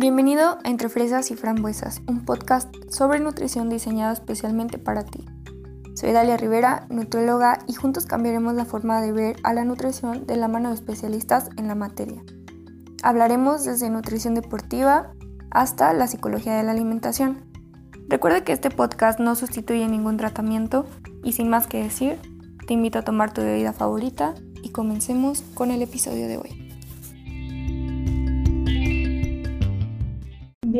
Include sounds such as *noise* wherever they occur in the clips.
Bienvenido a Entre Fresas y Frambuesas, un podcast sobre nutrición diseñado especialmente para ti. Soy Dalia Rivera, nutrióloga, y juntos cambiaremos la forma de ver a la nutrición de la mano de especialistas en la materia. Hablaremos desde nutrición deportiva hasta la psicología de la alimentación. Recuerda que este podcast no sustituye ningún tratamiento y sin más que decir, te invito a tomar tu bebida favorita y comencemos con el episodio de hoy.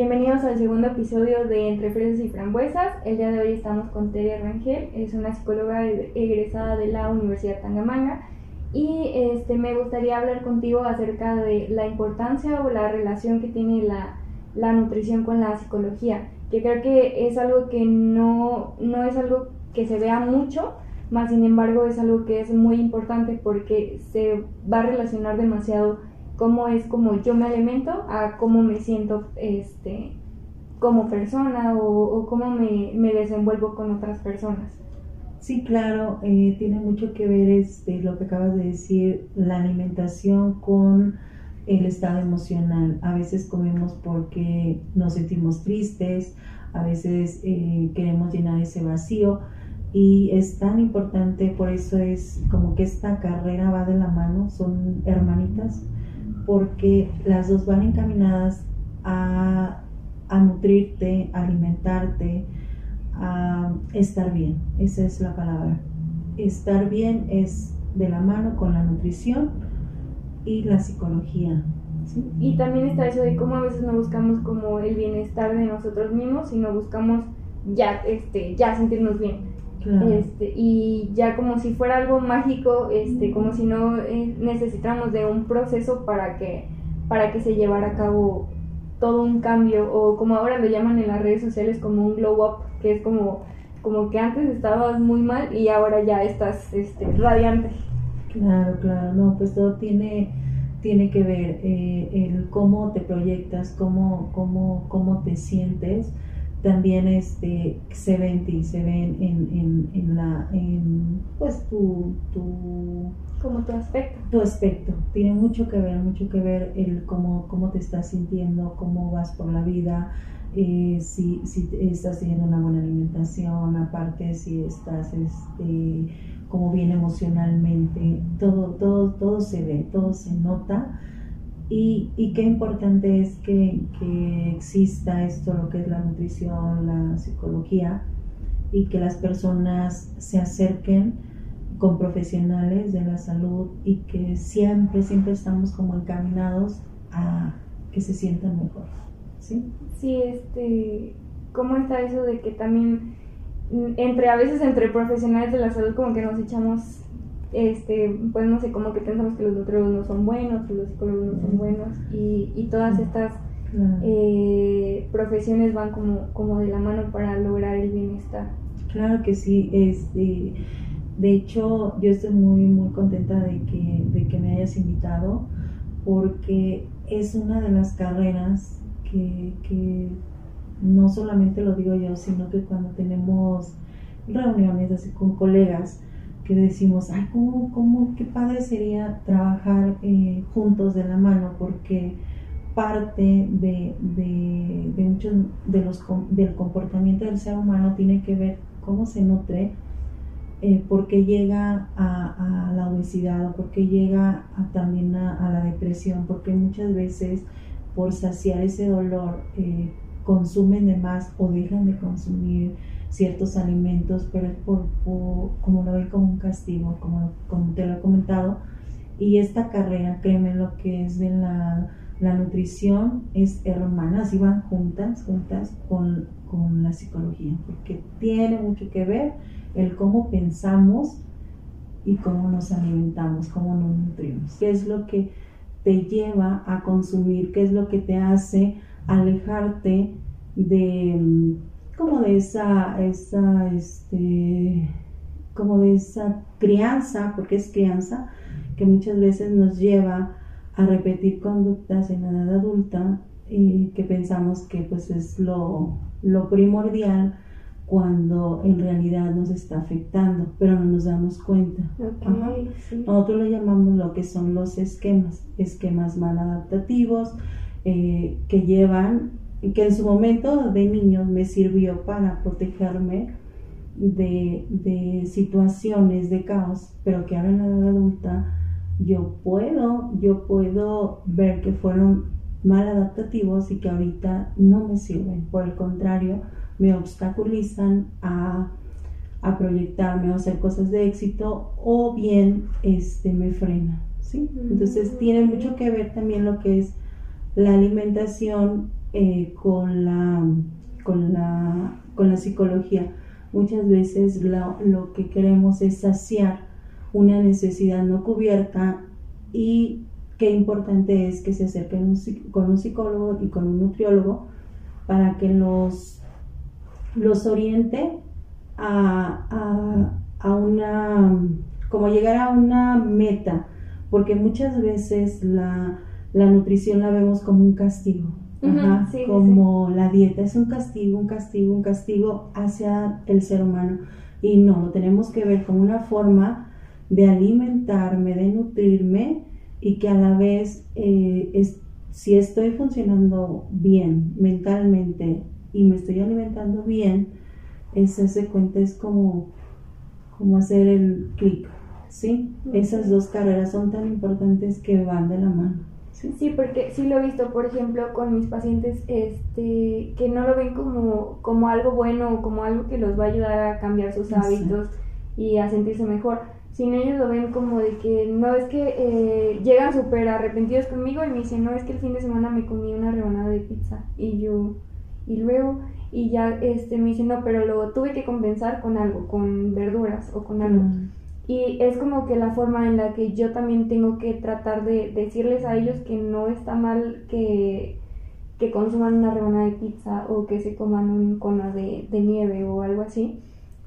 Bienvenidos al segundo episodio de Entre Fresas y Frambuesas. El día de hoy estamos con Tere Rangel, es una psicóloga egresada de la Universidad Tangamanga y este, me gustaría hablar contigo acerca de la importancia o la relación que tiene la, la nutrición con la psicología, que creo que es algo que no, no es algo que se vea mucho, más sin embargo es algo que es muy importante porque se va a relacionar demasiado cómo es como yo me alimento a cómo me siento este, como persona o, cómo me, desenvuelvo con otras personas. Sí, claro, eh, tiene mucho que ver este, lo que acabas de decir, la alimentación con el estado emocional. A veces comemos porque nos sentimos tristes, a veces eh, queremos llenar ese vacío y es tan importante, por eso es como que esta carrera va de la mano, son hermanitas porque las dos van encaminadas a, nutrirte, a alimentarte, a estar bien. Esa es la palabra. Estar bien es de la mano con la nutrición y la psicología. Y también está eso de cómo a veces no buscamos como el bienestar de nosotros mismos, sino buscamos ya, este, ya sentirnos bien. Este, y ya como si fuera algo mágico, este, como si no eh, necesitáramos de un proceso para que, para que se llevara a cabo todo un cambio, o como ahora lo llaman en las redes sociales como un glow up, que es como, como que antes estabas muy mal y ahora ya estás este, radiante. Claro, claro, no, pues todo tiene, tiene que ver eh, el cómo te proyectas, cómo, cómo, cómo te sientes también este, se ven y se ven en, en, la, en, pues tu, tu, como tu aspecto. Tu aspecto, tiene mucho que ver, mucho que ver el cómo, cómo te estás sintiendo, cómo vas por la vida, eh, si, si estás teniendo una buena alimentación, aparte si estás este, como bien emocionalmente, todo, todo, todo se ve, todo se nota y, qué importante es que, exista esto, lo que es la nutrición, la psicología, y que las personas se acerquen con profesionales de la salud y que siempre, siempre estamos como encaminados a que se sientan mejor. ¿Sí? Sí, este, ¿cómo está eso de que también entre a veces entre profesionales de la salud como que nos echamos este, pues no sé, como que pensamos que los nutriólogos no son buenos, que los psicólogos no son buenos y, y todas estas eh, profesiones van como, como de la mano para lograr el bienestar. Claro que sí, este, de hecho yo estoy muy muy contenta de que, de que me hayas invitado porque es una de las carreras que, que no solamente lo digo yo, sino que cuando tenemos reuniones así con colegas, decimos, ay, ¿cómo, cómo, qué padre sería trabajar eh, juntos de la mano, porque parte de, de, muchos de los, del comportamiento del ser humano tiene que ver cómo se nutre, eh, por qué llega a, a, la obesidad o por qué llega también a, la depresión, porque muchas veces por saciar ese dolor eh, consumen de más o dejan de consumir ciertos alimentos, pero es por, como lo ven como un castigo, como, como te lo he comentado. Y esta carrera, créeme, lo que es de la, la nutrición es hermanas y van juntas, juntas con, con la psicología, porque tiene mucho que ver el cómo pensamos y cómo nos alimentamos, cómo nos nutrimos. ¿Qué es lo que te lleva a consumir? ¿Qué es lo que te hace alejarte de como de esa, esa, este, como de esa crianza, porque es crianza, que muchas veces nos lleva a repetir conductas en la edad adulta y que pensamos que pues es lo, lo primordial cuando en realidad nos está afectando, pero no nos damos cuenta. Nosotros le llamamos lo que son los esquemas, esquemas mal adaptativos, eh, que llevan, que en su momento de niños me sirvió para protegerme de, de situaciones de caos, pero que ahora en la edad adulta yo puedo, yo puedo ver que fueron mal adaptativos y que ahorita no me sirven. Por el contrario, me obstaculizan a, a proyectarme o hacer cosas de éxito o bien este, me frena. ¿sí? Entonces tiene mucho que ver también lo que es la alimentación eh, con, la, con, la, con la psicología. Muchas veces lo, lo que queremos es saciar una necesidad no cubierta y qué importante es que se acerquen con un psicólogo y con un nutriólogo para que los, los oriente a, a, una, como llegar a una meta, porque muchas veces la, la nutrición la vemos como un castigo. Como la dieta es un castigo, un castigo, un castigo hacia el ser humano. Y no, lo tenemos que ver como una forma de alimentarme, de nutrirme y que a la vez, eh, es, si estoy funcionando bien mentalmente y me estoy alimentando bien, ese se cuenta es como, como hacer el clic, ¿sí? Esas dos carreras son tan importantes que van de la mano. ¿Sí? porque sí lo he visto, por ejemplo, con mis pacientes este, que no lo ven como, como algo bueno o como algo que los va a ayudar a cambiar sus hábitos y a sentirse mejor sin ellos lo ven como de que no es que eh, llegan súper arrepentidos conmigo y me dicen, no es que el fin de semana me comí una rebanada de pizza y yo, y luego, y ya este, me dicen, no, pero lo tuve que compensar con algo, con verduras o con algo. Mm. Y es como que la forma en la que yo también tengo que tratar de decirles a ellos que no está mal que, que consuman una rebanada de pizza o que se coman un cono de, de nieve o algo así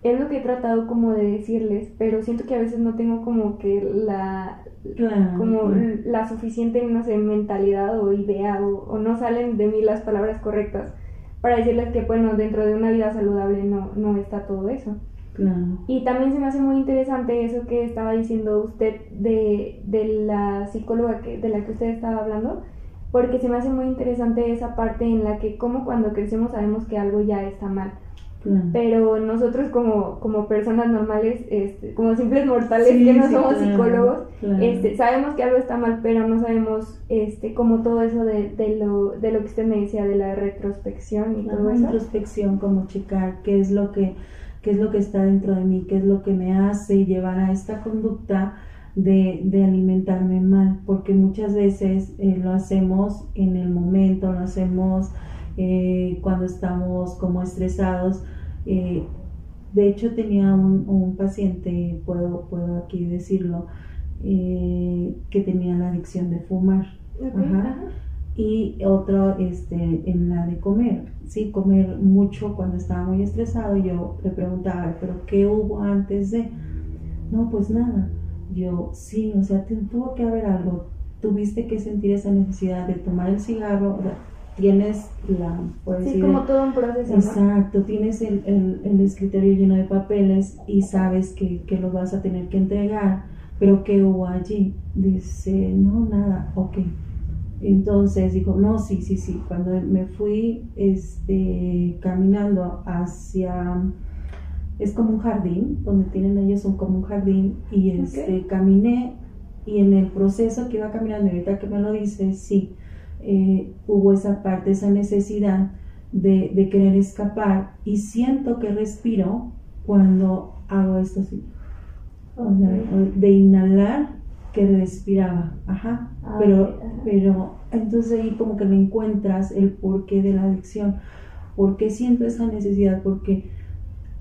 es lo que he tratado como de decirles, pero siento que a veces no tengo como que la como la suficiente, no sé, mentalidad o idea o, no salen de mí las palabras correctas para decirles que bueno, dentro de una vida saludable no, no está todo eso. Y también se me hace muy interesante eso que estaba diciendo usted de, de la psicóloga que, de la que usted estaba hablando, porque se me hace muy interesante esa parte en la que como cuando crecemos sabemos que algo ya está mal. Pero nosotros como, como personas normales, este, como simples mortales que no somos psicólogos, Este, sabemos que algo está mal, pero no sabemos este, como todo eso de, de, lo, de lo que usted me decía, de la retrospección y todo eso. Retrospección, como checar qué es lo que qué es lo que está dentro de mí, qué es lo que me hace llevar a esta conducta de, de alimentarme mal, porque muchas veces eh, lo hacemos en el momento, lo hacemos eh, cuando estamos como estresados. Eh, de hecho, tenía un, paciente, puedo, puedo aquí decirlo, eh, que tenía la adicción de fumar. Y otro este, en la de comer. Sí, comer mucho cuando estaba muy estresado. Yo le preguntaba, ¿pero qué hubo antes de? No, pues nada. Yo, sí, o sea, tuvo que haber algo. Tuviste que sentir esa necesidad de tomar el cigarro, tienes la... Sí, como todo un proceso. Exacto, tienes el, el, escritorio lleno de papeles y sabes que, que los vas a tener que entregar, pero ¿qué hubo allí? Dice, no, nada, ok. Entonces dijo, no, sí, sí, sí. Cuando me fui este, caminando hacia, es como un jardín, donde tienen ellos un, como un jardín, y este, caminé y en el proceso que iba caminando, ahorita que me lo dice, sí, eh, hubo esa parte, esa necesidad de, de, querer escapar y siento que respiro cuando hago esto así. de inhalar que respiraba, ajá, ah, pero, pero entonces ahí como que le encuentras el porqué de la adicción, por qué siento esa necesidad, porque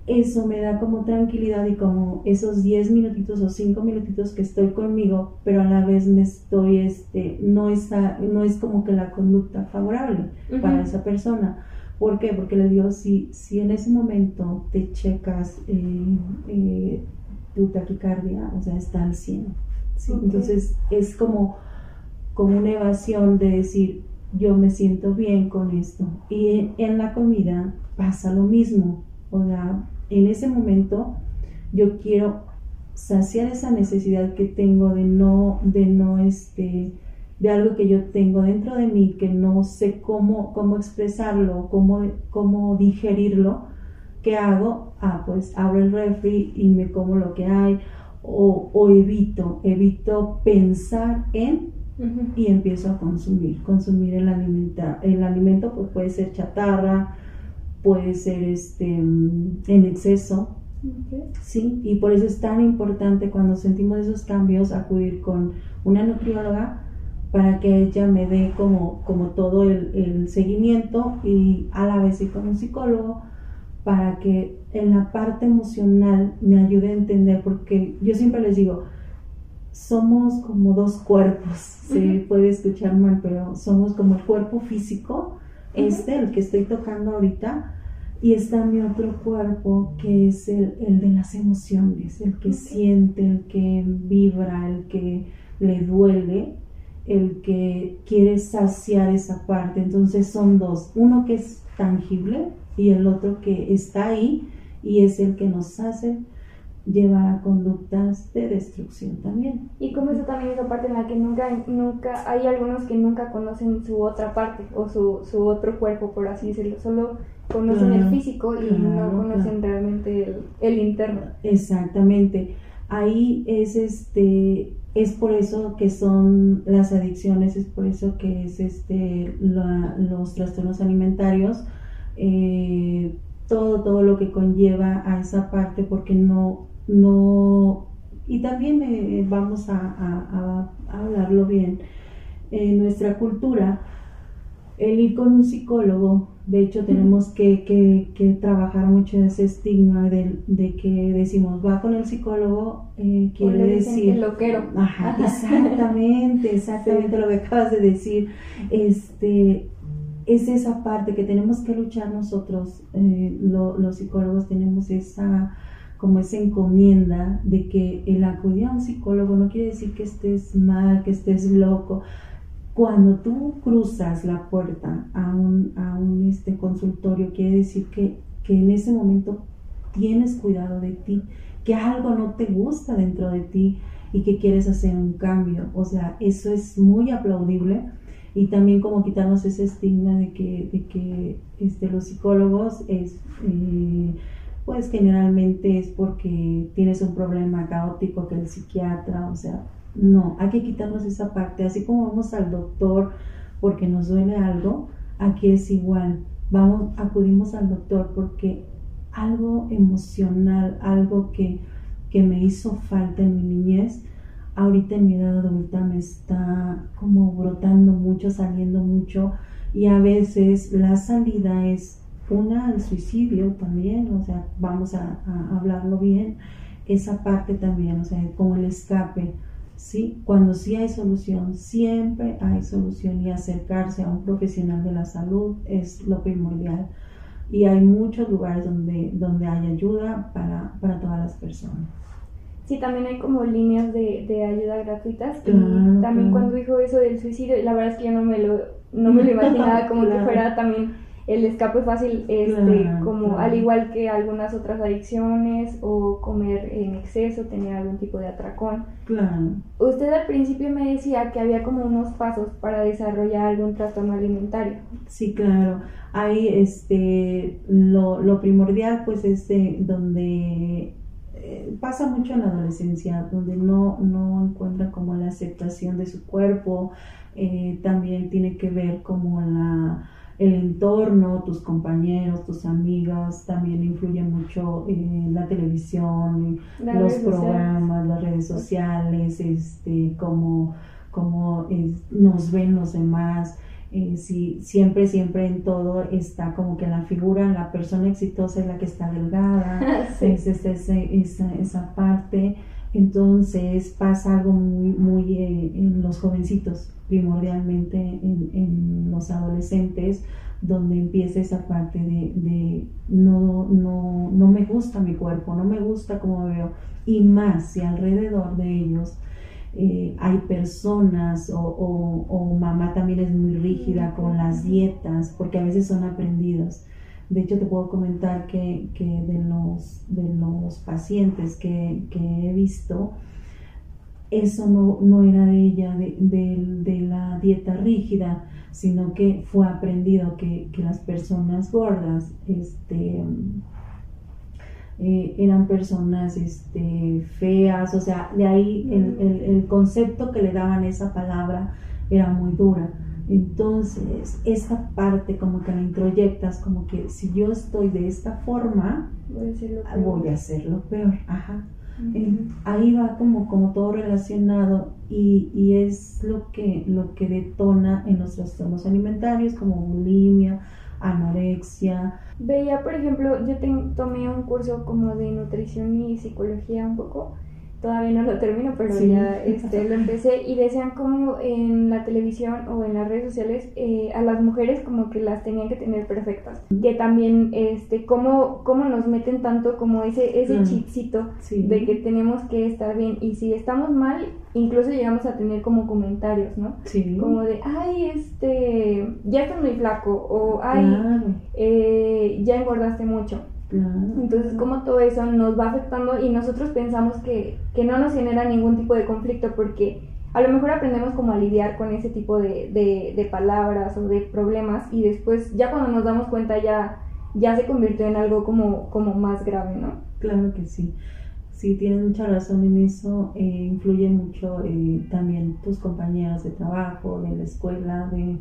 eso me da como tranquilidad y como esos 10 minutitos o 5 minutitos que estoy conmigo, pero a la vez me estoy, este, no, está, no es como que la conducta favorable para esa persona. ¿Por qué? Porque le digo, si, si en ese momento te checas eh, eh, tu taquicardia, o sea, está al 100. Entonces es como, como una evasión de decir, yo me siento bien con esto. Y en la comida pasa lo mismo. O sea, en ese momento yo quiero saciar esa necesidad que tengo de no, de no, este, de algo que yo tengo dentro de mí que no sé cómo, cómo expresarlo, cómo, cómo digerirlo, ¿qué hago? Ah, pues abro el refri y me como lo que hay o, o evito, evito pensar en y empiezo a consumir, consumir el, alimenta, el alimento pues puede ser chatarra, puede ser este, en exceso, Sí, y por eso es tan importante cuando sentimos esos cambios acudir con una nutrióloga para que ella me dé como, como todo el, seguimiento y a la vez y con un psicólogo para que en la parte emocional me ayude a entender, porque yo siempre les digo, somos como dos cuerpos, se puede escuchar mal, pero somos como el cuerpo físico, este, el que estoy tocando ahorita, y está mi otro cuerpo que es el, de las emociones, el que siente, el que vibra, el que le duele el que quiere saciar esa parte. Entonces son dos, uno que es tangible y el otro que está ahí y es el que nos hace llevar a conductas de destrucción también. Y como eso también es la parte en la que nunca, nunca, hay algunos que nunca conocen su otra parte o su, su otro cuerpo, por así decirlo, solo conocen el físico y no conocen realmente el, el interno. Exactamente. Ahí es este es por eso que son las adicciones, es por eso que es este los trastornos alimentarios, eh, todo, todo lo que conlleva a esa parte, porque no, no, y también eh, vamos a, hablarlo bien, en nuestra cultura, el ir con un psicólogo de hecho, tenemos que, que, que trabajar mucho ese estigma de, de, que decimos, va con el psicólogo, eh, quiere decir... El loquero. Ajá, *laughs* exactamente, exactamente lo que acabas de decir. Este, es esa parte que tenemos que luchar nosotros, eh, los psicólogos tenemos esa como esa encomienda de que el acudir a un psicólogo no quiere decir que estés mal, que estés loco, cuando tú cruzas la puerta a un, a un este, consultorio, quiere decir que, que en ese momento tienes cuidado de ti, que algo no te gusta dentro de ti y que quieres hacer un cambio. O sea, eso es muy aplaudible y también como quitarnos ese estigma de que, de que este, los psicólogos es, eh, pues generalmente es porque tienes un problema caótico que el psiquiatra, o sea, no, hay que quitarnos esa parte. Así como vamos al doctor porque nos duele algo, aquí es igual. Vamos, acudimos al doctor porque algo emocional, algo que, que me hizo falta en mi niñez, ahorita en mi edad adulta me está como brotando mucho, saliendo mucho y a veces la salida es una al suicidio también, o sea, vamos a, a hablarlo bien, esa parte también, o sea, como el escape ¿sí? Cuando sí hay solución, siempre hay solución y acercarse a un profesional de la salud es lo primordial. Y hay muchos lugares donde, donde hay ayuda para, para todas las personas. Sí, también hay como líneas de, de ayuda gratuitas. y también cuando dijo eso del suicidio, la verdad es que yo no me lo, no me lo *laughs* imaginaba como que fuera también el escape fácil, este, como al igual que algunas otras adicciones o comer en exceso, tener algún tipo de atracón. Claro. Usted al principio me decía que había como unos pasos para desarrollar algún trastorno alimentario. Sí, claro. Ahí este, lo, lo primordial pues es donde eh, pasa mucho en la adolescencia, donde no, no encuentra como la aceptación de su cuerpo, eh, también tiene que ver como la el entorno, tus compañeros, tus amigas, también influyen mucho en la televisión, los programas, las redes sociales, este, cómo, cómo nos ven los demás. Eh, si, siempre, siempre en todo está como que la figura, la persona exitosa es la que está delgada, *laughs* es, esa, esa parte. Entonces pasa algo muy, muy eh, en los jovencitos, primordialmente en, en, los adolescentes, donde empieza esa parte de, no, no, no me gusta mi cuerpo, no me gusta cómo me veo. Y más si alrededor de ellos eh, hay personas o, o, o, mamá también es muy rígida con las dietas, porque a veces son aprendidas. De hecho, te puedo comentar que, que de, los, de los pacientes que, que he visto, eso no, no, era de ella, de, de, la dieta rígida, sino que fue aprendido que, que las personas gordas, este, eh, eran personas este, feas, o sea, de ahí el, el, el, concepto que le daban a esa palabra era muy dura. Entonces, esa parte como que la introyectas, como que si yo estoy de esta forma, voy a hacerlo peor. Ajá. Ahí va como, como todo relacionado y, y, es lo que, lo que detona en los trastornos alimentarios como bulimia, anorexia. Veía, por ejemplo, yo tomé un curso como de nutrición y psicología un poco todavía no lo termino, pero ya este, lo empecé y decían como en la televisión o en las redes sociales eh, a las mujeres como que las tenían que tener perfectas, que también este cómo, cómo nos meten tanto como ese ese chipcito de que tenemos que estar bien. Y si estamos mal incluso llegamos a tener como comentarios, ¿no? Sí. Como de, ay, este, ya estás muy flaco o ay, eh, ya engordaste mucho. Entonces, como todo eso nos va afectando y nosotros pensamos que, que, no nos genera ningún tipo de conflicto porque a lo mejor aprendemos como a lidiar con ese tipo de, de, de, palabras o de problemas y después ya cuando nos damos cuenta ya, ya se convirtió en algo como, como más grave, ¿no? Claro que sí. Sí, tienes mucha razón en eso. Eh, influye mucho eh, también tus compañeros de trabajo, de la escuela, de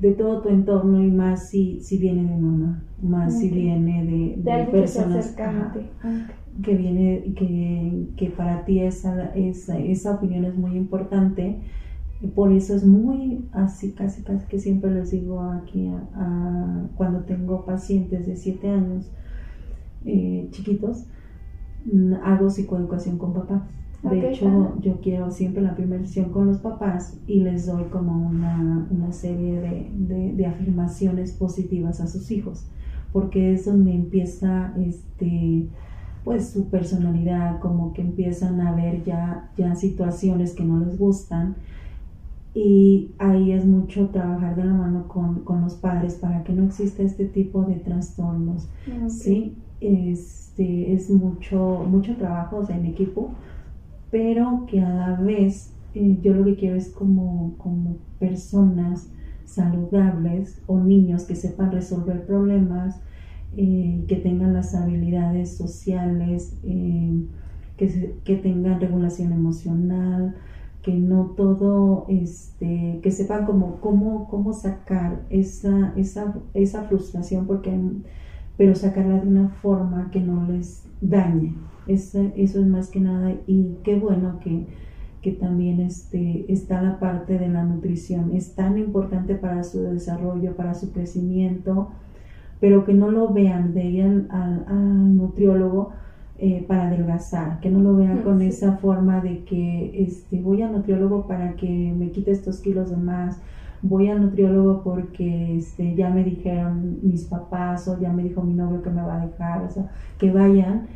de todo tu entorno y más si, si viene de mamá, más si viene de, de, personas que, viene, que, que, para ti esa, esa, esa opinión es muy importante. Por eso es muy así, casi, casi que siempre les digo aquí a, cuando tengo pacientes de 7 años eh, chiquitos, mm, hago psicoeducación con papá de hecho, yo quiero siempre la primera sesión con los papás y les doy como una, una serie de, de, de, afirmaciones positivas a sus hijos, porque es donde empieza este pues su personalidad, como que empiezan a ver ya, ya situaciones que no les gustan. Y ahí es mucho trabajar de la mano con, con los padres para que no exista este tipo de trastornos, ¿sí? Este, es mucho, mucho trabajo en equipo pero que a la vez eh, yo lo que quiero es como, como personas saludables o niños que sepan resolver problemas, eh, que tengan las habilidades sociales, eh, que, que, tengan regulación emocional, que no todo, este, que sepan como, cómo, cómo sacar esa, esa, esa frustración, porque, pero sacarla de una forma que no les dañe, eso, eso es más que nada y qué bueno que, que también este, está la parte de la nutrición. Es tan importante para su desarrollo, para su crecimiento, pero que no lo vean de ir al, nutriólogo eh, para adelgazar, que no lo vean con esa forma de que este, voy al nutriólogo para que me quite estos kilos de más, voy al nutriólogo porque este, ya me dijeron mis papás o ya me dijo mi novio que me va a dejar, o sea, que vayan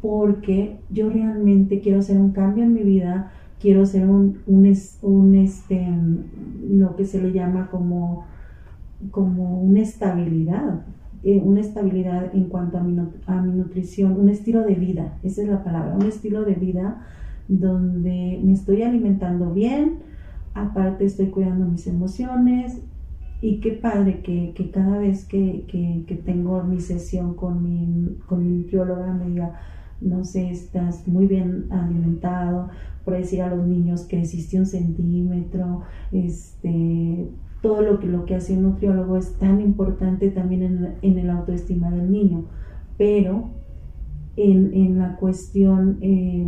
porque yo realmente quiero hacer un cambio en mi vida, quiero hacer un, un, este, lo que se le llama como, como una estabilidad, eh, una estabilidad en cuanto a mi, a mi nutrición, un estilo de vida, esa es la palabra, un estilo de vida donde me estoy alimentando bien, aparte estoy cuidando mis emociones y qué padre que, que cada vez que, que, que, tengo mi sesión con mi, con mi nutrióloga me diga, no sé, estás muy bien alimentado, por decir a los niños que existe un centímetro, este, todo lo que, lo que hace un nutriólogo es tan importante también en, en el autoestima del niño, pero en, en la cuestión eh,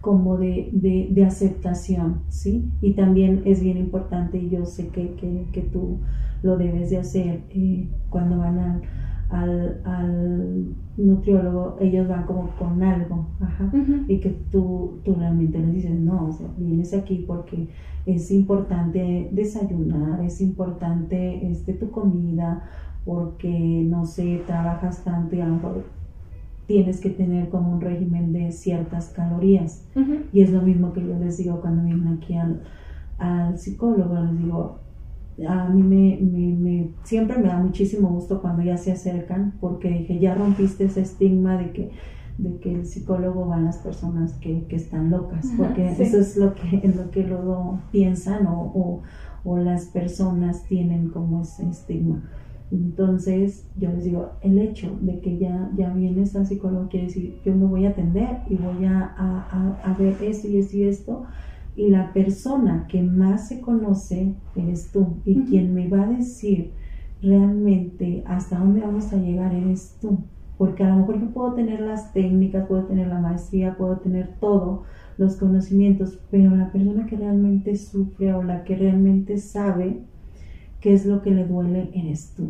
como de, de, aceptación, ¿sí? Y también es bien importante, y yo sé que, que, que tú lo debes de hacer eh, cuando van a al, al nutriólogo, ellos van como con algo, y que tú, tú realmente les dices, no, vienes aquí porque es importante desayunar, es importante este, tu comida, porque, no sé, trabajas tanto y a lo mejor tienes que tener como un régimen de ciertas calorías. Y es lo mismo que yo les digo cuando vienen aquí al, al psicólogo, les digo, a mí me, me, siempre me da muchísimo gusto cuando ya se acercan porque dije, ya rompiste ese estigma de que, de que el psicólogo van las personas que, que están locas, porque eso es lo que, lo que luego piensan o, o las personas tienen como ese estigma. Entonces, yo les digo, el hecho de que ya, ya vienes al psicólogo quiere decir, yo me voy a atender y voy a, a, a ver esto y esto y esto. Y la persona que más se conoce eres tú. Y quien me va a decir realmente hasta dónde vamos a llegar eres tú. Porque a lo mejor yo puedo tener las técnicas, puedo tener la maestría, puedo tener todo, los conocimientos, pero la persona que realmente sufre o la que realmente sabe qué es lo que le duele eres tú.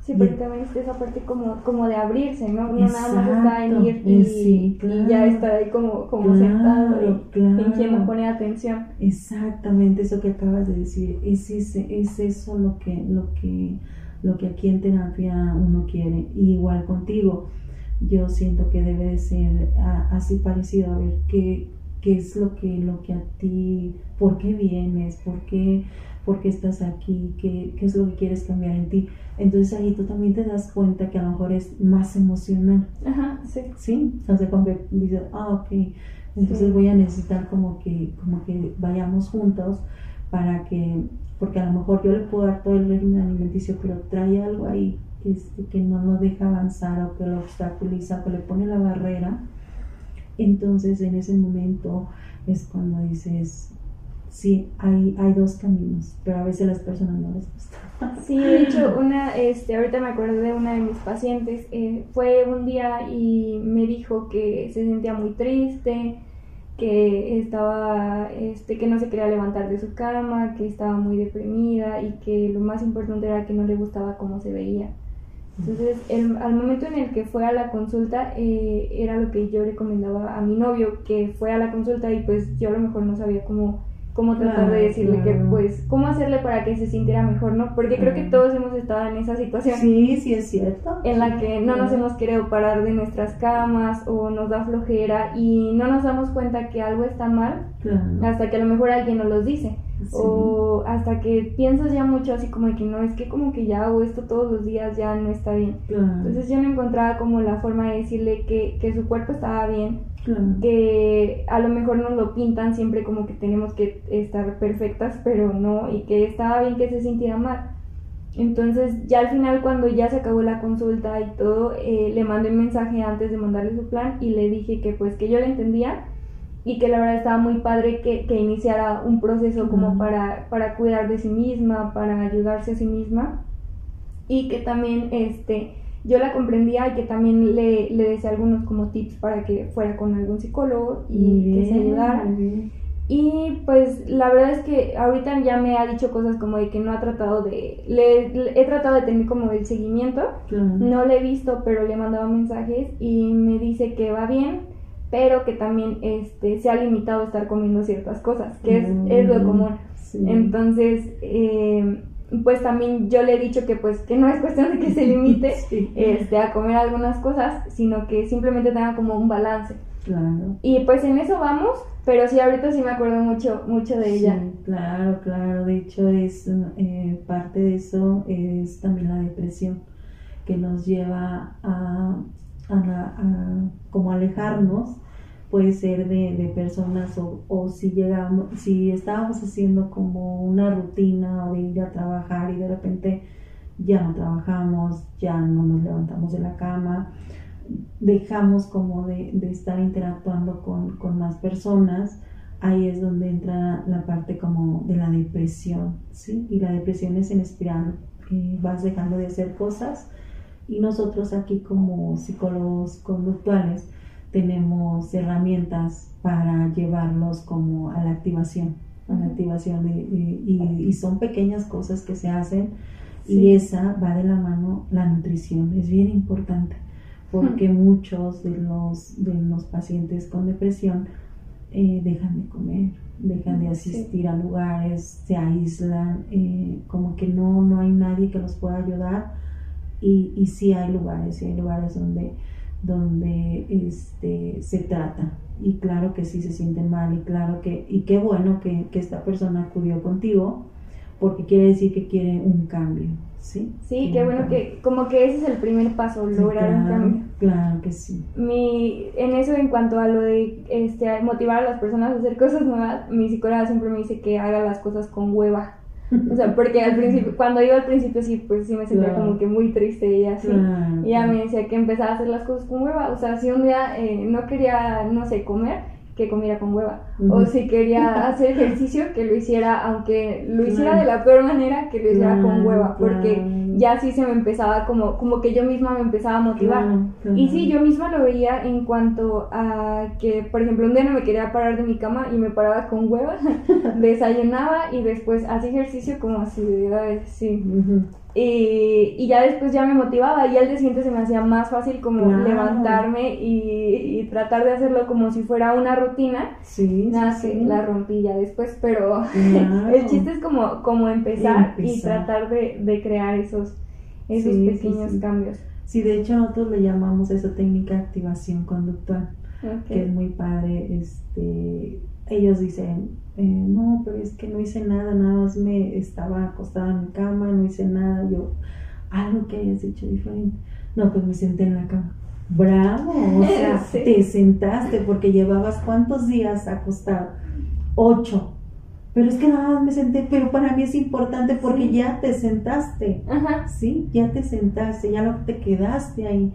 Sí, porque también está esa parte como, como de abrirse, ¿no? No nada más está en ir y, ya está ahí como, como sentado y fingiendo poner atención. Exactamente, eso que acabas de decir, es, es eso lo que, lo que, lo que aquí en terapia uno quiere. Y igual contigo, yo siento que debe de ser así parecido, a ver qué, qué es lo que, lo que a ti, por qué vienes, por qué por qué estás aquí, ¿Qué, qué es lo que quieres cambiar en ti. Entonces ahí tú también te das cuenta que a lo mejor es más emocional. Ajá, sí. Sí, o sea, como que dices, ah, ok, entonces voy a necesitar como que, como que vayamos juntos para que, porque a lo mejor yo le puedo dar todo el régimen alimenticio, pero trae algo ahí este, que no lo deja avanzar o que lo obstaculiza o que le pone la barrera. Entonces en ese momento es cuando dices, sí, hay, hay dos caminos, pero a veces las personas no les gusta. Sí, de hecho, una, este, ahorita me acuerdo de una de mis pacientes, eh, fue un día y me dijo que se sentía muy triste, que estaba, este, que no se quería levantar de su cama, que estaba muy deprimida y que lo más importante era que no le gustaba cómo se veía. Entonces, el, al momento en el que fue a la consulta, eh, era lo que yo recomendaba a mi novio, que fue a la consulta y pues yo a lo mejor no sabía cómo cómo tratar de decirle que pues cómo hacerle para que se sintiera mejor, ¿no? Porque creo que todos hemos estado en esa situación. Sí, sí es cierto. En la que no nos hemos querido parar de nuestras camas o nos da flojera y no nos damos cuenta que algo está mal hasta que a lo mejor alguien nos lo dice. O hasta que piensas ya mucho así como de que no, es que como que ya hago esto todos los días, ya no está bien. Entonces yo no encontraba como la forma de decirle que, que su cuerpo estaba bien, que a lo mejor nos lo pintan siempre como que tenemos que estar perfectas, pero no, y que estaba bien que se sintiera mal. Entonces ya al final cuando ya se acabó la consulta y todo, eh, le mandé un mensaje antes de mandarle su plan y le dije que pues que yo le entendía y que la verdad estaba muy padre que, que iniciara un proceso como para, para cuidar de sí misma, para ayudarse a sí misma. Y que también este yo la comprendía y que también le, le decía algunos como tips para que fuera con algún psicólogo y que se ayudara. Y pues la verdad es que ahorita ya me ha dicho cosas como de que no ha tratado de... Le, he tratado de tener como el seguimiento, no le he visto, pero le he mandado mensajes y me dice que va bien, pero que también este, se ha limitado a estar comiendo ciertas cosas, que es, es lo mm, común. Entonces, eh, pues también yo le he dicho que pues que no es cuestión de que se limite *laughs* este, a comer algunas cosas, sino que simplemente tenga como un balance. Claro. Y pues en eso vamos, pero sí ahorita sí me acuerdo mucho, mucho de ella. claro, claro. De hecho es eh, parte de eso es también la depresión que nos lleva a, a, a como alejarnos puede ser de, de personas o, o, si llegamos, si estábamos haciendo como una rutina de ir a trabajar y de repente ya no trabajamos, ya no nos levantamos de la cama, dejamos como de, de estar interactuando con, con, más personas, ahí es donde entra la parte como de la depresión, ¿sí? Y la depresión es en espiral, eh, vas dejando de hacer cosas y nosotros aquí como psicólogos conductuales, tenemos herramientas para llevarlos como a la activación, a la activación de, y, son pequeñas cosas que se hacen y esa va de la mano la nutrición, es bien importante porque muchos de los, de los pacientes con depresión eh, dejan de comer, dejan de asistir a lugares, se aíslan, eh, como que no, no hay nadie que los pueda ayudar y, y sí hay lugares, sí hay lugares donde donde este, se trata. Y claro que sí se siente mal y claro que, y qué bueno que, que esta persona acudió contigo, porque quiere decir que quiere un cambio, ¿sí? Sí, qué bueno que, como que ese es el primer paso, lograr un cambio. Claro que sí. Mi, en eso, en cuanto a lo de este, motivar a las personas a hacer cosas nuevas, mi psicóloga siempre me dice que haga las cosas con hueva. O sea, porque al principio, cuando iba al principio sí, pues sí me sentía Claro. como que muy triste y así. Y ella claro. me decía que empezaba a hacer las cosas con hueva. O sea, si un día eh, no quería, no sé, comer, que comiera con hueva. O si quería hacer ejercicio, que lo hiciera, aunque lo hiciera Claro. de la peor manera, que lo hiciera con hueva. Porque. Ya sí se me empezaba como, como que yo misma me empezaba a motivar. Claro, claro. Y sí, yo misma lo veía en cuanto a que, por ejemplo, un día no me quería parar de mi cama y me paraba con hueva, *laughs* desayunaba y después hacía ejercicio como así, ¿verdad? sí. Ujú. Y, y ya después ya me motivaba y al día siguiente se me hacía más fácil como Claro. levantarme y, y tratar de hacerlo como si fuera una rutina. Sí, Nada, sí, la rompí ya después, pero *laughs* Claro. el chiste es como, como empezar, y tratar de, de crear esos, esos Sí, pequeños cambios. Sí, de hecho nosotros le llamamos esa técnica activación conductual, que es muy padre. Este, ellos dicen, eh, no, pero es que no hice nada, nada más me estaba acostada en mi cama, no hice nada, yo, algo que hayas hecho diferente. No, pues me senté en la cama. Bravo, o *laughs* sea, Sí. te sentaste porque llevabas cuántos días acostado? Ocho. Pero es que nada más me senté, pero para mí es importante porque Sí. ya te sentaste. Ajá. Sí, ya te sentaste, ya no te quedaste ahí.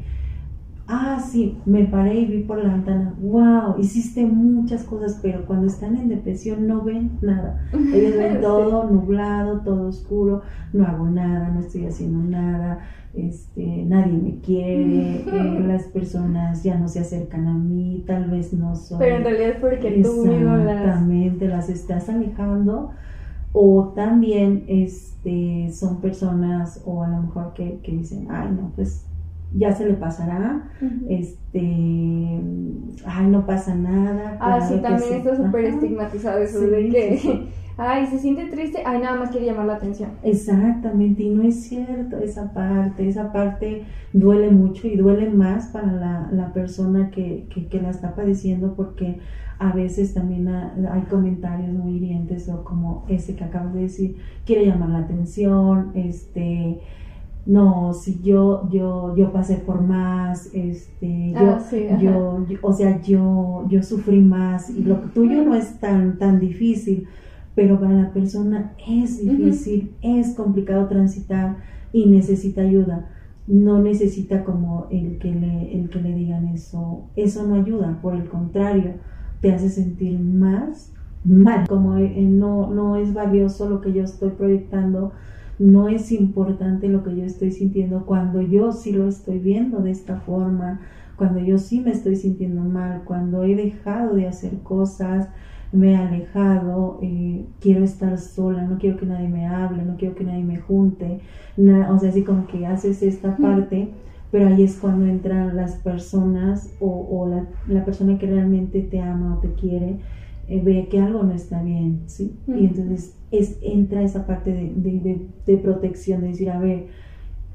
Ah, sí, me paré y vi por la ventana. Wow, hiciste muchas cosas, pero cuando están en depresión no ven nada. Ellos ven *laughs* Sí. todo nublado, todo oscuro. No hago nada, no estoy haciendo nada. Este, nadie me quiere. eh, las personas ya no se acercan a mí. Tal vez no soy. Pero en realidad es porque tú mismo las... Exactamente, las estás alejando o también este, son personas o a lo mejor que, que dicen, ay no, pues ya se le pasará, este, ay no pasa nada. Ah, claro sí, también sí". está súper estigmatizado eso Sí, de que, sí, sí. *laughs* ay, se siente triste, ay, nada más quiere llamar la atención. Exactamente, y no es cierto esa parte, esa parte duele mucho y duele más para la, la persona que, que, que la está padeciendo porque a veces también ha- hay comentarios muy hirientes o como ese que acabas de decir, quiere llamar la atención, este, no, si yo, yo, yo pasé por más, este, yo, Ah, sí, yo, yo- o sea, yo, yo sufrí más y lo tuyo no es tan, tan difícil, pero para la persona es difícil, es complicado transitar y necesita ayuda. No necesita como el que le, el que le digan eso. Eso no ayuda, por el contrario, te hace sentir más mal. Como eh, no, no es valioso lo que yo estoy proyectando, no es importante lo que yo estoy sintiendo cuando yo sí lo estoy viendo de esta forma, cuando yo sí me estoy sintiendo mal, cuando he dejado de hacer cosas, me he alejado, eh, quiero estar sola, no quiero que nadie me hable, no quiero que nadie me junte, na- o sea, así como que haces esta parte, pero ahí es cuando entran las personas o, o la, la persona que realmente te ama o te quiere, eh, ve que algo no está bien, ¿sí? Ujú. Y entonces es, entra esa parte de, de, de- de protección, de decir, a ver,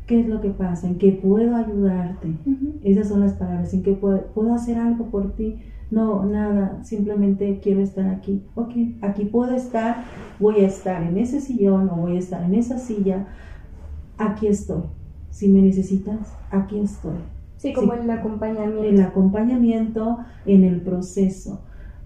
¿qué es lo que pasa? ¿En qué puedo ayudarte? Ujú. Esas son las palabras, ¿en qué puedo, puedo hacer algo por ti? No, nada, simplemente quiero estar aquí. Ok, aquí puedo estar, voy a estar en ese sillón o voy a estar en esa silla. Aquí estoy. Si me necesitas, aquí estoy. Sí, como Sí. el acompañamiento. El acompañamiento en el proceso.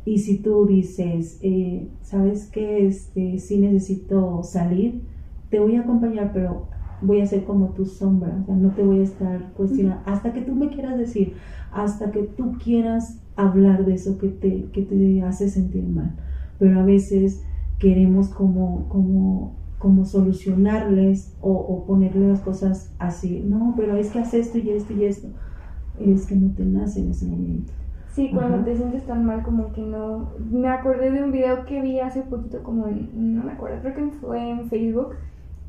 Y si tú dices, eh, ¿sabes qué? Este, sí necesito salir, te voy a acompañar, pero voy a ser como tu sombra, o sea, no te voy a estar cuestionando hasta que tú me quieras decir, hasta que tú quieras hablar de eso que te, que te hace sentir mal. Pero a veces queremos como, como, como solucionarles o, o ponerle las cosas así, no, pero es que haz esto y esto y esto. Es que no te nace en ese momento. Sí, cuando te sientes tan mal como que no... Me acordé de un video que vi hace poquito como en... No me acuerdo, creo que fue en Facebook,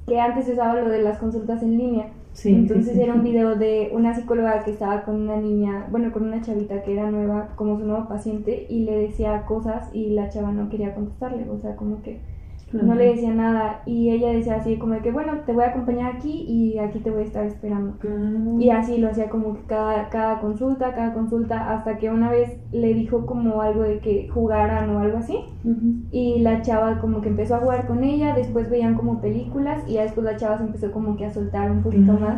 que antes se usaba lo de las consultas en línea. Sí, Entonces sí, sí. era un video de una psicóloga que estaba con una niña, bueno, con una chavita que era nueva, como su nuevo paciente, y le decía cosas y la chava no quería contestarle, o sea, como que No le decía nada. Y ella decía así como de que, bueno, te voy a acompañar aquí y aquí te voy a estar esperando. Y así lo hacía como que cada, cada consulta, cada consulta, hasta que una vez le dijo como algo de que jugaran o algo así. Y la chava como que empezó a jugar con ella, después veían como películas y ya después la chava se empezó como que a soltar un poquito más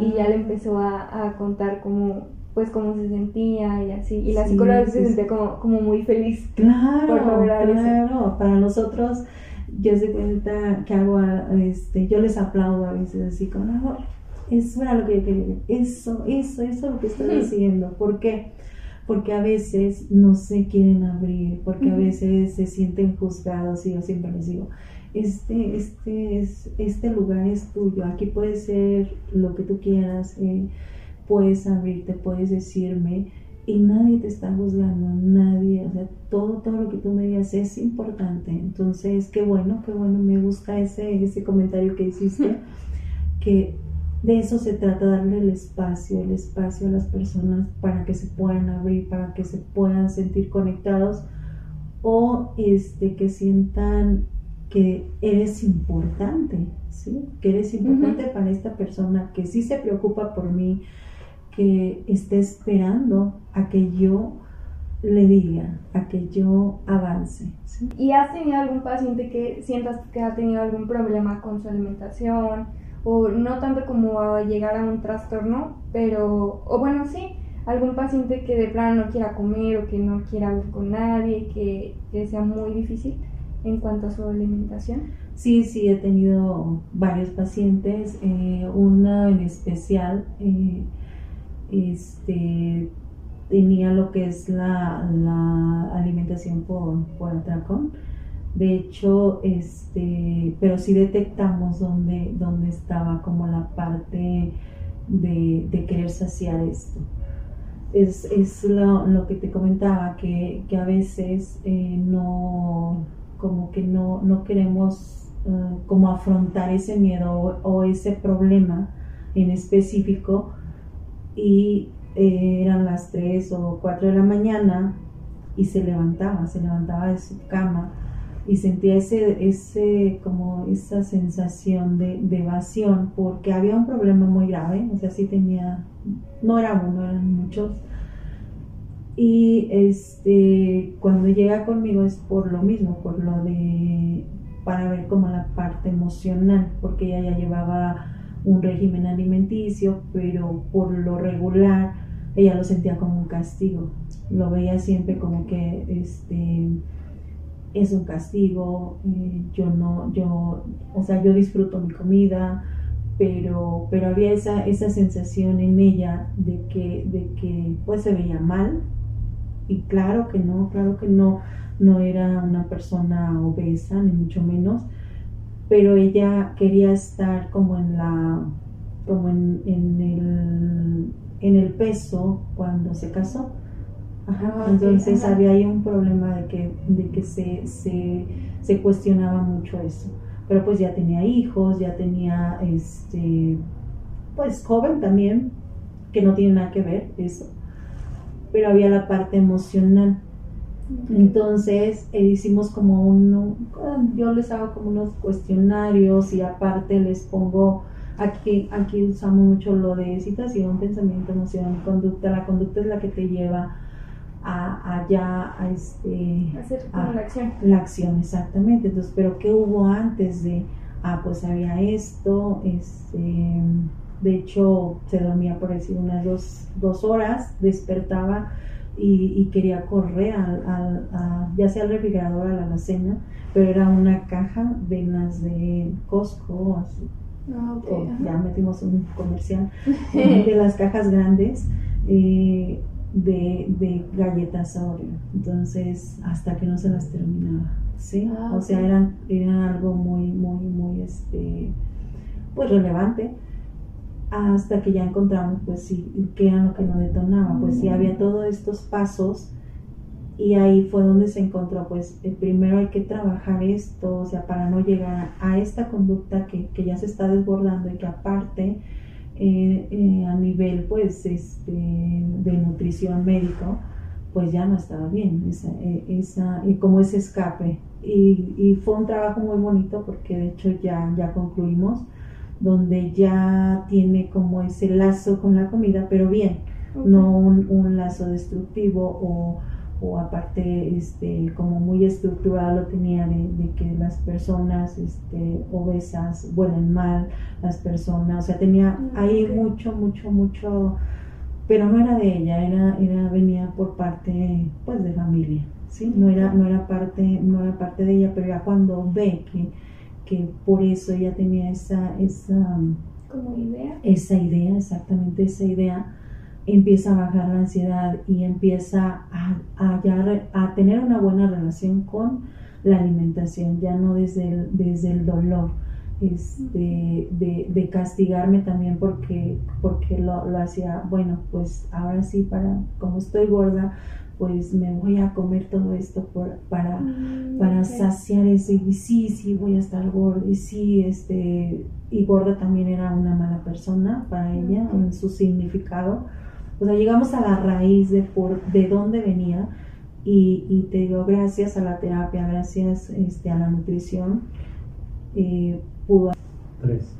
y ya le empezó a, a contar cómo pues cómo se sentía y así. Y la Sí, psicóloga se sí. sentía como, como muy feliz. Claro, por lograr eso. claro. Para nosotros yo se cuenta que hago, este, yo les aplaudo a veces así como, no, eso era lo que yo quería, eso, eso, eso es lo que estoy haciendo. ¿Por qué? Porque a veces no se quieren abrir, porque a veces se sienten juzgados y yo siempre les digo, este, este, es, este lugar es tuyo, aquí puede ser lo que tú quieras, eh, puedes abrirte, puedes decirme y nadie te está juzgando, nadie, o sea, todo, todo lo que tú me digas es importante. Entonces, qué bueno, qué bueno, me gusta ese, ese comentario que hiciste, que de eso se trata, darle el espacio, el espacio a las personas para que se puedan abrir, para que se puedan sentir conectados o este, que sientan que eres importante, ¿sí? Que eres importante para esta persona, que sí se preocupa por mí, que esté esperando a que yo le diga, a que yo avance. ¿Y has tenido algún paciente que sientas que ha tenido algún problema con su alimentación? O no tanto como a llegar a un trastorno, pero, o bueno, sí, algún paciente que de plano no quiera comer o que no quiera hablar con nadie, que, que sea muy difícil en cuanto a su alimentación. Sí, sí, he tenido varios pacientes, eh, una en especial. Eh, este, tenía lo que es la, alimentación por, por atracón. De hecho, este, pero sí detectamos dónde, dónde estaba como la parte de, querer saciar esto. Es, lo, que te comentaba, que, a veces eh, no, como que no, no queremos eh, como afrontar ese miedo o ese problema en específico y eh, eran las 3 o 4 de la mañana y se levantaba, se levantaba de su cama y sentía ese, ese, como esa sensación de, evasión porque había un problema muy grave, o sea, sí tenía, no era uno, eran muchos. Y este, cuando llega conmigo es por lo mismo, por lo de, para ver como la parte emocional, porque ella ya llevaba un régimen alimenticio, pero por lo regular ella lo sentía como un castigo. Lo veía siempre como que este es un castigo, eh, yo no, yo, o sea, yo disfruto mi comida, pero, pero había esa, esa sensación en ella de que, de que pues se veía mal, y claro que no, claro que no, no era una persona obesa, ni mucho menos, pero ella quería estar como en la como en, el, en el peso cuando se casó. Ah, entonces había ahí un problema de que, de que se, se, cuestionaba mucho eso. Pero pues ya tenía hijos, ya tenía este pues joven también, que no tiene nada que ver eso. Pero había la parte emocional entonces eh, hicimos como un, yo les hago como unos cuestionarios y aparte les pongo, aquí, aquí usamos mucho lo de situación, pensamiento, emoción, conducta. La conducta es la que te lleva a, allá a este... Hacer la acción. La acción, exactamente. Entonces, pero ¿qué hubo antes de, ah, pues había esto, este... De hecho, se dormía por decir unas dos, dos horas, despertaba y, quería correr al, ya sea al refrigerador, a la alacena, pero era una caja de las de Costco, así, ah, ya metimos un comercial, *laughs* de las cajas grandes eh, de, de, galletas Oreo. Entonces, hasta que no se las terminaba, ¿sí? Ah, o sea, eran, eran algo muy, muy, muy, este, pues relevante hasta que ya encontramos, pues sí, qué era lo que nos detonaba, pues sí, había todos estos pasos y ahí fue donde se encontró, pues el primero hay que trabajar esto, o sea, para no llegar a esta conducta que, que ya se está desbordando y que aparte eh, eh, a nivel, pues, este, de nutrición médico, pues ya no estaba bien, esa, eh, esa, y como ese escape. Y, y, fue un trabajo muy bonito porque de hecho ya, ya concluimos donde ya tiene como ese lazo con la comida, pero bien, no un, lazo destructivo o, o, aparte este, como muy estructurado lo tenía de, que las personas este, obesas huelen mal, las personas, o sea, tenía ahí mucho, mucho, mucho, pero no era de ella, era, era venía por parte pues de familia. ¿sí? No era, no era, parte, no era parte de ella, pero ya cuando ve que, que por eso ella tenía esa, esa, Como idea. esa idea, exactamente esa idea, empieza a bajar la ansiedad y empieza a, a, tener una buena relación con la alimentación, ya no desde el, desde el dolor, este, de, de castigarme también porque, porque lo, lo hacía, bueno, pues ahora sí, para, como estoy gorda, pues me voy a comer todo esto por- para, Mm, para saciar ese y sí, sí voy a estar gorda y sí, este, y gorda también era una mala persona para ella en su significado. O sea, llegamos a la raíz de por de dónde venía y, y te digo, gracias a la terapia, gracias este, a la nutrición, eh, pudo Tres.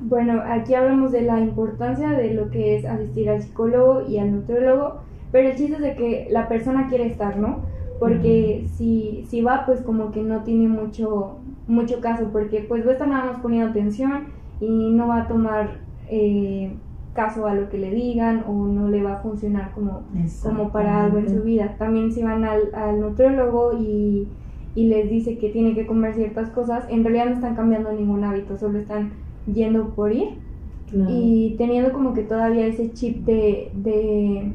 Bueno, aquí hablamos de la importancia de lo que es asistir al psicólogo y al nutriólogo, pero el chiste es de que la persona quiere estar, ¿no? Porque si, si va, pues como que no tiene mucho, mucho caso, porque pues va a estar nada más poniendo atención y no va a tomar eh, caso a lo que le digan o no le va a funcionar como, como para algo en su vida. También si van al, al nutriólogo y, y les dice que tiene que comer ciertas cosas, en realidad no están cambiando ningún hábito, solo están yendo por ir Claro. y teniendo como que todavía ese chip de, de,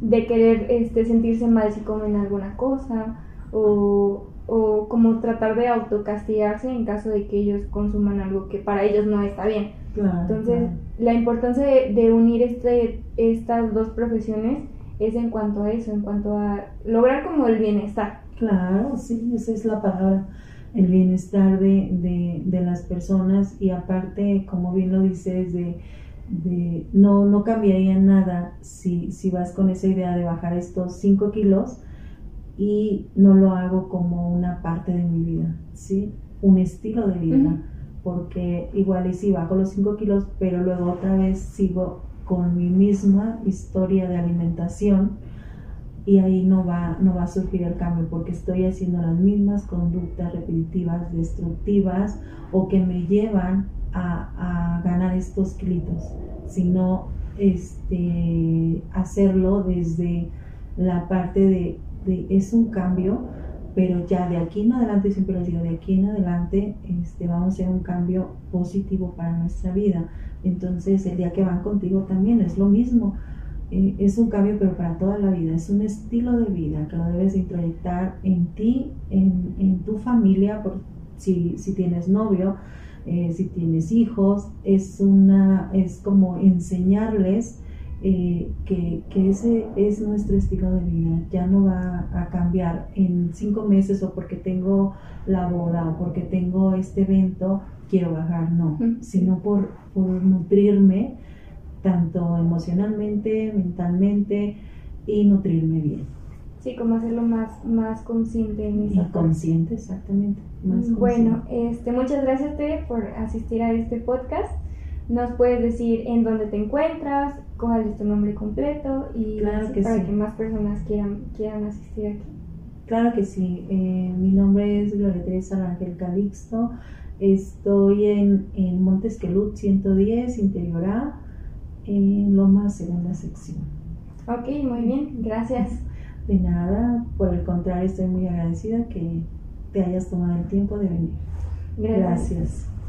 de querer este, sentirse mal si comen alguna cosa o, o como tratar de autocastigarse en caso de que ellos consuman algo que para ellos no está bien. Claro, Entonces, claro. la importancia de, de unir este, estas dos profesiones es en cuanto a eso, en cuanto a lograr como el bienestar. Claro, sí, esa es la palabra, el bienestar de, de, de las personas y aparte, como bien lo dices, de, de no, no cambiaría nada si, si vas con esa idea de bajar estos 5 kilos y no lo hago como una parte de mi vida, ¿sí? Un estilo de vida, porque igual y sí bajo los 5 kilos, pero luego otra vez sigo con mi misma historia de alimentación y ahí no va, no va a surgir el cambio porque estoy haciendo las mismas conductas repetitivas, destructivas o que me llevan a, ganar estos kilitos, sino este, hacerlo desde la parte de, de es un cambio, pero ya de aquí en adelante, siempre les digo, de aquí en adelante este, vamos a hacer un cambio positivo para nuestra vida. Entonces el día que van contigo también es lo mismo eh, es un cambio pero para toda la vida, es un estilo de vida que lo debes de introyectar en ti, en, en tu familia, por, si, si tienes novio, eh, si tienes hijos, es, una, es como enseñarles eh, que, que ese es nuestro estilo de vida, ya no va a cambiar en cinco meses o porque tengo la boda o porque tengo este evento, quiero bajar, no, sino por, por nutrirme tanto emocionalmente, mentalmente y nutrirme bien. Sí, como hacerlo más, más consciente en esa consciente, exactamente. Más Bueno, consciente. este, muchas gracias Tere por asistir a este podcast. Nos puedes decir en dónde te encuentras, cuál es tu nombre completo y Claro así que para sí. que más personas quieran, quieran asistir aquí. Claro que sí. eh, mi nombre es Gloria Teresa Rangel Calixto. Estoy en, en Montesquelut 110, Interior A, en Loma Segunda Sección. Ok, muy bien, gracias. De nada, por el contrario, estoy muy agradecida que te hayas tomado el tiempo de venir. Gracias. Gracias.